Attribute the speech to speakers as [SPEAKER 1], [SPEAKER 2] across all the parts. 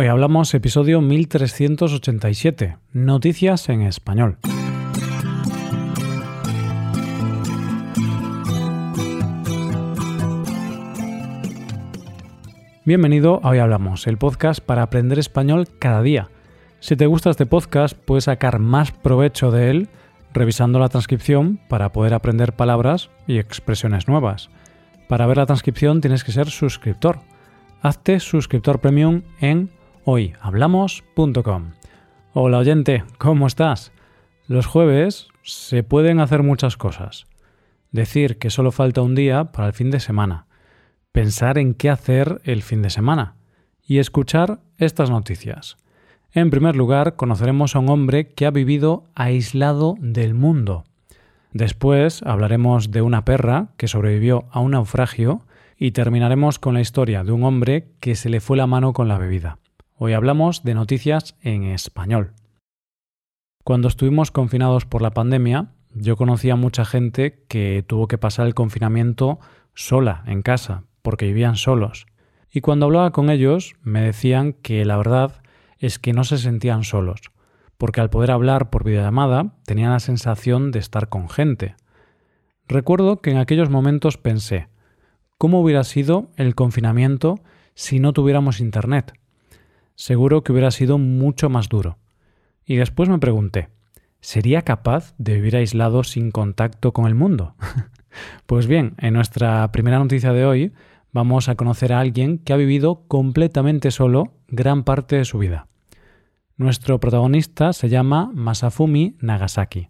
[SPEAKER 1] Hoy hablamos episodio 1387, Noticias en Español. Bienvenido a Hoy Hablamos, el podcast para aprender español cada día. Si te gusta este podcast, puedes sacar más provecho de él revisando la transcripción para poder aprender palabras y expresiones nuevas. Para ver la transcripción tienes que ser suscriptor. Hazte suscriptor premium en hoyhablamos.com. Hola oyente, ¿cómo estás? Los jueves se pueden hacer muchas cosas. Decir que solo falta un día para el fin de semana. Pensar en qué hacer el fin de semana. Y escuchar estas noticias. En primer lugar, conoceremos a un hombre que ha vivido aislado del mundo. Después hablaremos de una perra que sobrevivió a un naufragio y terminaremos con la historia de un hombre que se le fue la mano con la bebida. Hoy hablamos de noticias en español. Cuando estuvimos confinados por la pandemia, yo conocía a mucha gente que tuvo que pasar el confinamiento sola, en casa, porque vivían solos. Y cuando hablaba con ellos, me decían que la verdad es que no se sentían solos, porque al poder hablar por videollamada tenían la sensación de estar con gente. Recuerdo que en aquellos momentos pensé, ¿cómo hubiera sido el confinamiento si no tuviéramos Internet? Seguro que hubiera sido mucho más duro. Y después me pregunté, ¿sería capaz de vivir aislado sin contacto con el mundo? pues bien, en nuestra primera noticia de hoy vamos a conocer a alguien que ha vivido completamente solo gran parte de su vida. Nuestro protagonista se llama Masafumi Nagasaki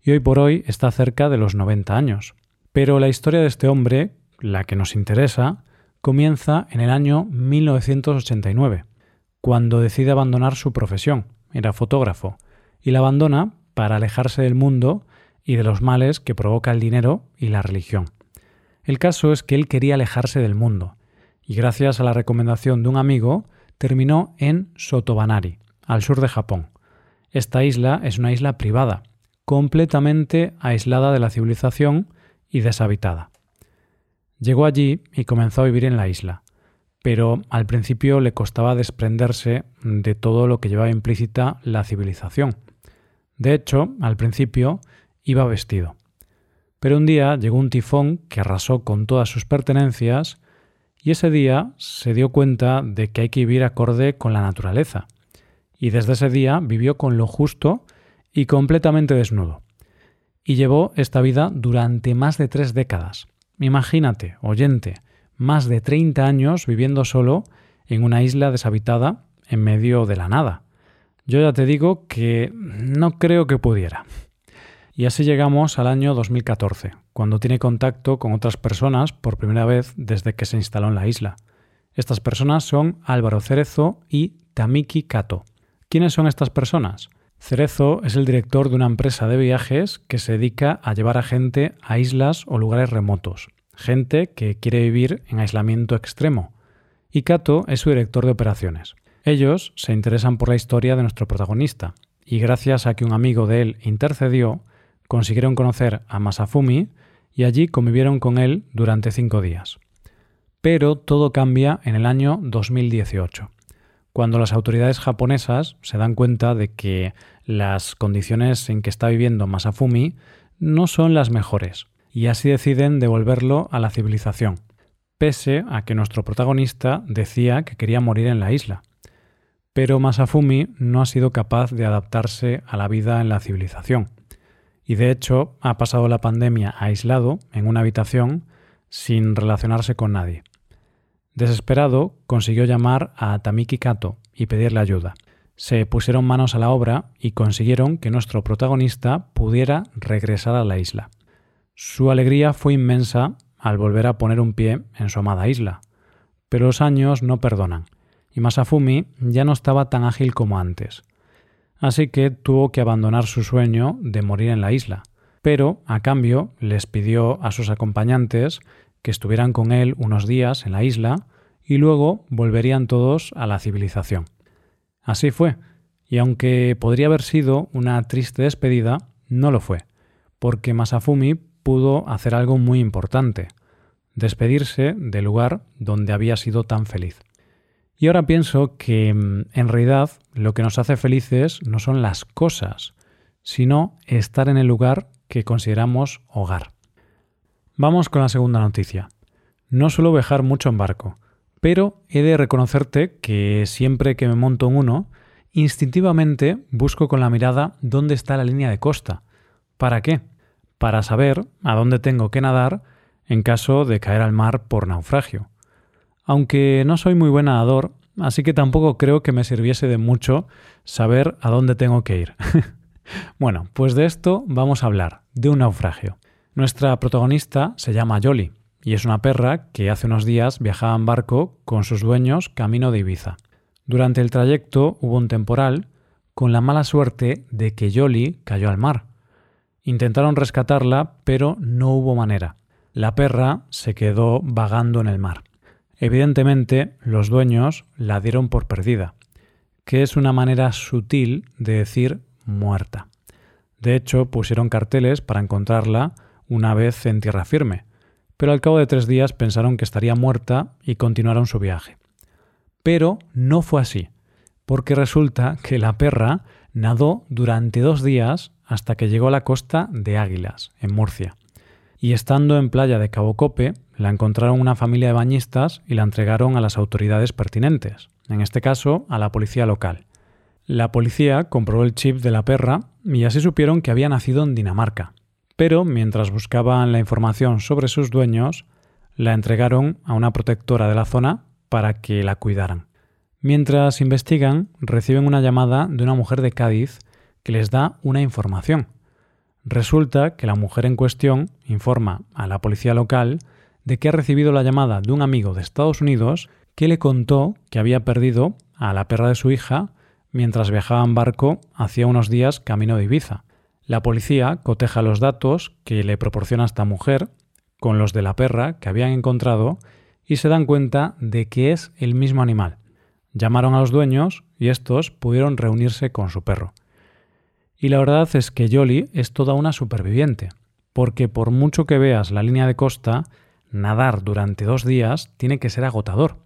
[SPEAKER 1] y hoy por hoy está cerca de los 90 años. Pero la historia de este hombre, la que nos interesa, comienza en el año 1989, cuando decide abandonar su profesión, era fotógrafo, y la abandona para alejarse del mundo y de los males que provoca el dinero y la religión. El caso es que él quería alejarse del mundo, y gracias a la recomendación de un amigo, terminó en Sotobanari, al sur de Japón. Esta isla es una isla privada, completamente aislada de la civilización y deshabitada. Llegó allí y comenzó a vivir en la isla, pero al principio le costaba desprenderse de todo lo que llevaba implícita la civilización. De hecho, al principio iba vestido. Pero un día llegó un tifón que arrasó con todas sus pertenencias y ese día se dio cuenta de que hay que vivir acorde con la naturaleza y desde ese día vivió con lo justo y completamente desnudo. Y llevó esta vida durante más de tres décadas. Imagínate, oyente, más de 30 años viviendo solo en una isla deshabitada en medio de la nada. Yo ya te digo que no creo que pudiera. Y así llegamos al año 2014, cuando tiene contacto con otras personas por primera vez desde que se instaló en la isla. Estas personas son Álvaro Cerezo y Tamiki Kato. ¿Quiénes son estas personas? Cerezo es el director de una empresa de viajes que se dedica a llevar a gente a islas o lugares remotos, gente que quiere vivir en aislamiento extremo. Y Kato es su director de operaciones. Ellos se interesan por la historia de nuestro protagonista, y gracias a que un amigo de él intercedió, consiguieron conocer a Masafumi y allí convivieron con él durante cinco días. Pero todo cambia en el año 2018 cuando las autoridades japonesas se dan cuenta de que las condiciones en que está viviendo Masafumi no son las mejores, y así deciden devolverlo a la civilización, pese a que nuestro protagonista decía que quería morir en la isla. Pero Masafumi no ha sido capaz de adaptarse a la vida en la civilización, y de hecho ha pasado la pandemia aislado en una habitación sin relacionarse con nadie. Desesperado, consiguió llamar a Tamiki Kato y pedirle ayuda. Se pusieron manos a la obra y consiguieron que nuestro protagonista pudiera regresar a la isla. Su alegría fue inmensa al volver a poner un pie en su amada isla. Pero los años no perdonan, y Masafumi ya no estaba tan ágil como antes. Así que tuvo que abandonar su sueño de morir en la isla, pero a cambio les pidió a sus acompañantes que estuvieran con él unos días en la isla y luego volverían todos a la civilización. Así fue, y aunque podría haber sido una triste despedida, no lo fue, porque Masafumi pudo hacer algo muy importante, despedirse del lugar donde había sido tan feliz. Y ahora pienso que mm, en realidad lo que nos hace felices no son las cosas, sino estar en el lugar que consideramos hogar. Vamos con la segunda noticia. No suelo viajar mucho en barco, pero he de reconocerte que siempre que me monto en uno, instintivamente busco con la mirada dónde está la línea de costa. ¿Para qué? Para saber a dónde tengo que nadar en caso de caer al mar por naufragio. Aunque no soy muy buen nadador, así que tampoco creo que me sirviese de mucho saber a dónde tengo que ir. bueno, pues de esto vamos a hablar, de un naufragio. Nuestra protagonista se llama Yoli y es una perra que hace unos días viajaba en barco con sus dueños camino de Ibiza. Durante el trayecto hubo un temporal con la mala suerte de que Yoli cayó al mar. Intentaron rescatarla, pero no hubo manera. La perra se quedó vagando en el mar. Evidentemente, los dueños la dieron por perdida, que es una manera sutil de decir muerta. De hecho, pusieron carteles para encontrarla una vez en tierra firme, pero al cabo de tres días pensaron que estaría muerta y continuaron su viaje. Pero no fue así, porque resulta que la perra nadó durante dos días hasta que llegó a la costa de Águilas, en Murcia. Y estando en playa de Cabo Cope, la encontraron una familia de bañistas y la entregaron a las autoridades pertinentes, en este caso a la policía local. La policía comprobó el chip de la perra y así supieron que había nacido en Dinamarca. Pero mientras buscaban la información sobre sus dueños, la entregaron a una protectora de la zona para que la cuidaran. Mientras investigan, reciben una llamada de una mujer de Cádiz que les da una información. Resulta que la mujer en cuestión informa a la policía local de que ha recibido la llamada de un amigo de Estados Unidos que le contó que había perdido a la perra de su hija mientras viajaba en barco hacía unos días camino de Ibiza. La policía coteja los datos que le proporciona esta mujer con los de la perra que habían encontrado y se dan cuenta de que es el mismo animal. Llamaron a los dueños y estos pudieron reunirse con su perro. Y la verdad es que Yoli es toda una superviviente, porque por mucho que veas la línea de costa, nadar durante dos días tiene que ser agotador.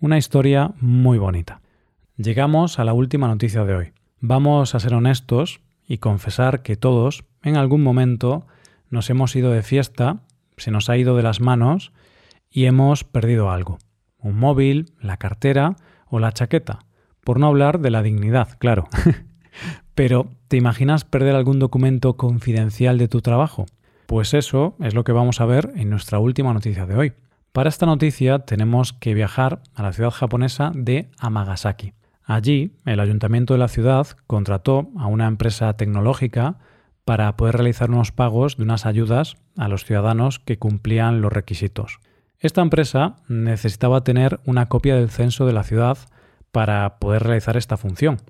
[SPEAKER 1] Una historia muy bonita. Llegamos a la última noticia de hoy. Vamos a ser honestos y confesar que todos, en algún momento, nos hemos ido de fiesta, se nos ha ido de las manos y hemos perdido algo. Un móvil, la cartera o la chaqueta. Por no hablar de la dignidad, claro. Pero, ¿te imaginas perder algún documento confidencial de tu trabajo? Pues eso es lo que vamos a ver en nuestra última noticia de hoy. Para esta noticia tenemos que viajar a la ciudad japonesa de Amagasaki. Allí, el ayuntamiento de la ciudad contrató a una empresa tecnológica para poder realizar unos pagos de unas ayudas a los ciudadanos que cumplían los requisitos. Esta empresa necesitaba tener una copia del censo de la ciudad para poder realizar esta función.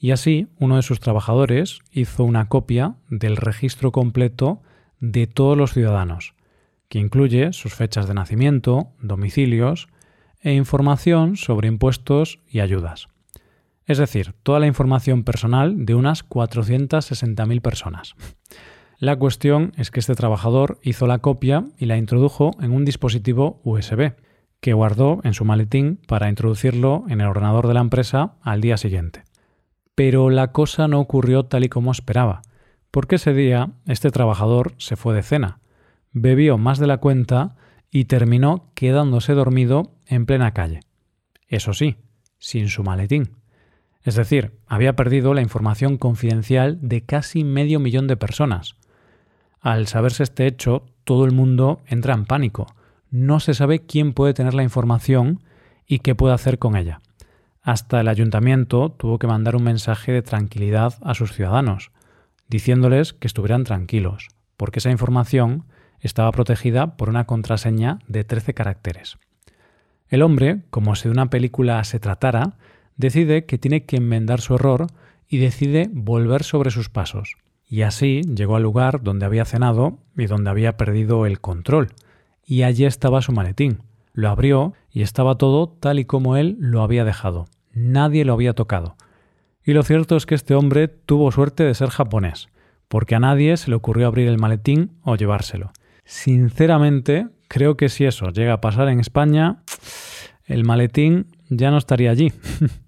[SPEAKER 1] Y así, uno de sus trabajadores hizo una copia del registro completo de todos los ciudadanos, que incluye sus fechas de nacimiento, domicilios e información sobre impuestos y ayudas. Es decir, toda la información personal de unas 460.000 personas. La cuestión es que este trabajador hizo la copia y la introdujo en un dispositivo USB, que guardó en su maletín para introducirlo en el ordenador de la empresa al día siguiente. Pero la cosa no ocurrió tal y como esperaba, porque ese día este trabajador se fue de cena, bebió más de la cuenta y terminó quedándose dormido en plena calle. Eso sí, sin su maletín. Es decir, había perdido la información confidencial de casi medio millón de personas, al saberse este hecho, todo el mundo entra en pánico. No se sabe quién puede tener la información y qué puede hacer con ella. Hasta el ayuntamiento tuvo que mandar un mensaje de tranquilidad a sus ciudadanos, diciéndoles que estuvieran tranquilos, porque esa información estaba protegida por una contraseña de 13 caracteres. El hombre, como si de una película se tratara, decide que tiene que enmendar su error y decide volver sobre sus pasos. Y así llegó al lugar donde había cenado y donde había perdido el control. Y allí estaba su maletín. Lo abrió y estaba todo tal y como él lo había dejado. Nadie lo había tocado. Y lo cierto es que este hombre tuvo suerte de ser japonés, porque a nadie se le ocurrió abrir el maletín o llevárselo. Sinceramente, creo que si eso llega a pasar en España, el maletín ya no estaría allí.